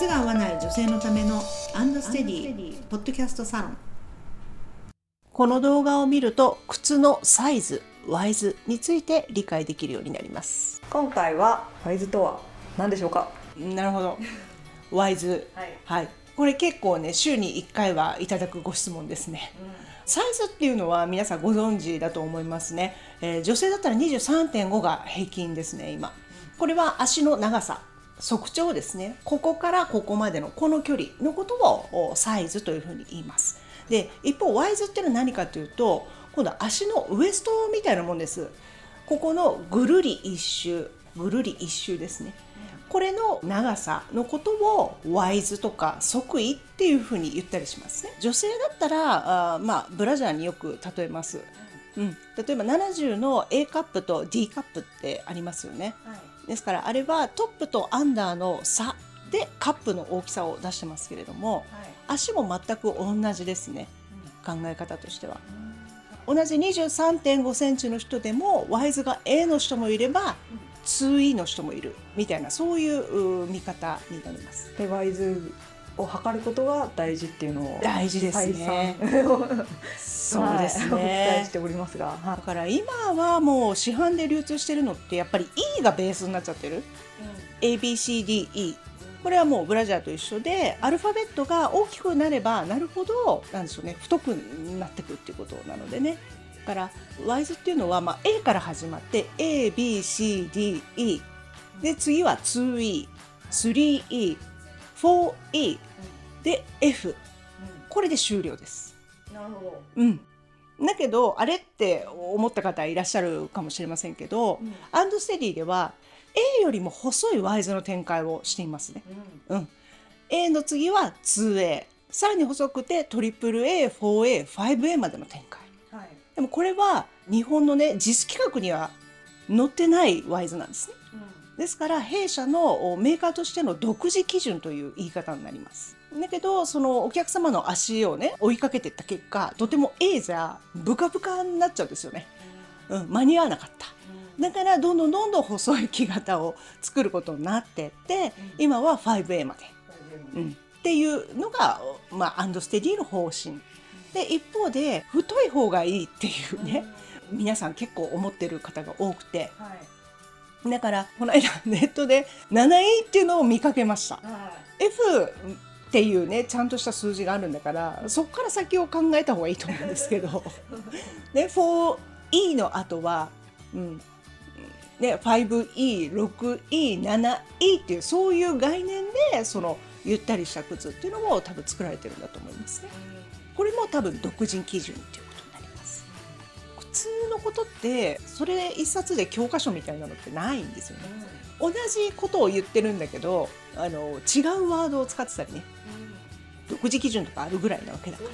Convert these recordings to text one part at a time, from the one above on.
靴が合わない女性のためのアンドステディポッドキャストサロン。この動画を見ると靴のサイズワイズについて理解できるようになります。今回はワイズとは何でしょうか？なるほど。ワイズ。はい。はい。これ結構ね週に1回はいただくご質問ですね、サイズっていうのは皆さんご存知だと思いますね、えー女性だったら23.5が平均ですね今。これは足の長さ足長ですね。ここからここまでのこの距離のことをサイズというふうに言います。で一方ワイズっていうのは何かというと今度は足のウエストみたいなもんです。ここのぐるり一周ぐるり一周ですね。これの長さのことをワイズとか即位っていうふうに言ったりしますね。女性だったらあまあブラジャーによく例えます、うん、例えば70の A カップと D カップってありますよね。ですからあれはトップとアンダーの差でカップの大きさを出してますけれども足も全く同じですね。考え方としては。同じ23.5センチの人でもワイズが A の人もいれば 2E の人もいるみたいなそういうう見方になります。でワイズを測ることが大事っていうのを大事ですね。そうですはいお伝えねしておりますが、はだから今はもう市販で流通してるのってやっぱり E がベースになっちゃってる？ABCDE これはもうブラジャーと一緒でアルファベットが大きくなればなるほどなんでしょうね太くなってくっていうことなのでね。だからワイズっていうのは、まあ、A から始まって ABCDE で次は 4E で F これで終了です。なるほど、うん、だけどあれって思った方いらっしゃるかもしれませんけど、アンドステディでは A よ。りも細いワイズの展開をしていますね。うん、A の次は 2A さらに細くて AAA、4A、5A までの展開。はいでもこれは日本のね実規格には載ってないワイズなんですね。ですから弊社のメーカーとしての独自基準という言い方になります。だけどそのお客様の足をね追いかけていった結果とても A じゃブカブカになっちゃうんですよね。うん、間に合わなかった。だからどんどんどんどん細い木型を作ることになってって今は 5A まで、うん、っていうのが、まあ、アンドステディの方針。で一方で太い方がいいっていうね、皆さん結構思ってる方が多くてだからこの間 ネットで 7E っていうのを見かけました。は F っていうねちゃんとした数字があるんだからそこから先を考えた方がいいと思うんですけど で 4E の後は、うんね、5E6E7E っていうそういう概念でそのゆったりした靴っていうのも多分作られてるんだと思いますね。これも多分独自基準ってことってそれ一冊で教科書みたいなのってないんですよね。同じことを言ってるんだけどあの違うワードを使ってたりね。独自基準とかあるぐらいなわけだから。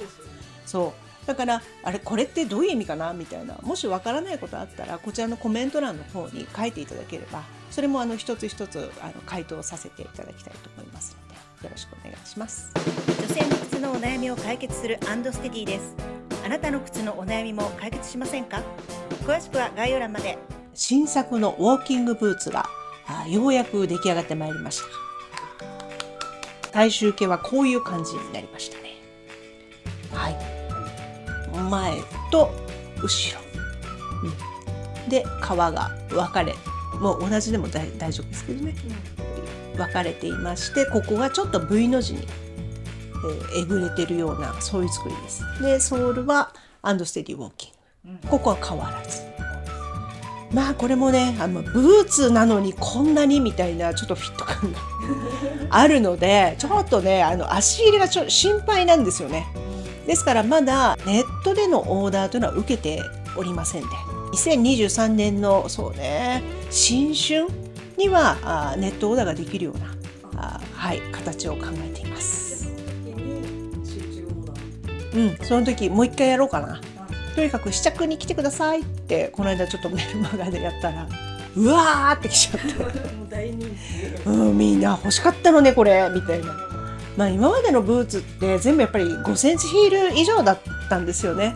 そう。だからあれこれってどういう意味かな？みたいな。もしわからないことあったらこちらのコメント欄の方に書いていただければそれもあの一つ一つあの回答させていただきたいと思いますのでよろしくお願いします。女性の靴のお悩みを解決するアンドステディです。あなたの靴のお悩みも解決しませんか？詳しくは概要欄まで。新作のウォーキングブーツがあようやく出来上がってまいりました。体重計はこういう感じになりましたね。はい。前と後ろ、うん、で皮が分かれもう同じでも大大丈夫ですけどね。分かれていましてここがちょっと V の字に、えーえぐれてるようなそういう作りです。でソールはアンドステディウォーキング。ここは変わらず。まあこれもねあのブーツなのにこんなにみたいなちょっとフィット感が あるのでちょっとねあの足入れがちょっと心配なんですよね。ですからまだネットでのオーダーというのは受けておりませんで2023年のそうね新春にはあネットオーダーができるようなあはい形を考えています。うんその時もう一回やろうかなとにかく試着に来てくださいってこの間ちょっとメルマガでやったらうわーって来ちゃって、うん、みんな欲しかったのねこれみたいな、まあ、今までのブーツって全部やっぱり5センチヒール以上だったんですよね。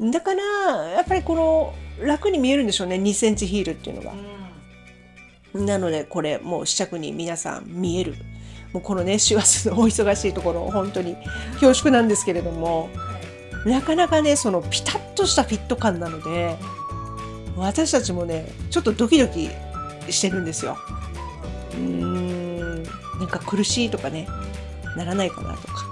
だからやっぱりこの楽に見えるんでしょうね2センチヒールっていうのが。なのでこれもう試着に皆さん見える。もうこのね師走のお忙しいところ本当に恐縮なんですけれどもなかなかねそのピタッとしたフィット感なので私たちもねちょっとドキドキしてるんですよ。うーんなんか苦しいとかねならないかなとか。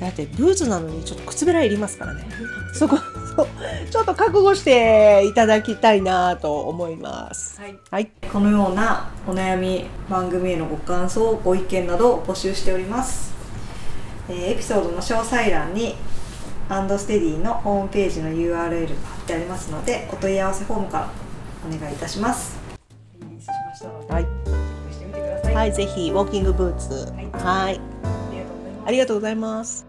だってブーツなのにちょっと靴べらいりますからね。そこそうちょっと覚悟していただきたいなと思います。はい。はい、このようなお悩み番組へのご感想ご意見などを募集しております、えーエピソードの詳細欄にアンドステディのホームページの URL が貼ってありますのでお問い合わせフォームからお願いいたします。はい、はい、ぜひウォーキングブーツ。はい。はい、ありがとうございます。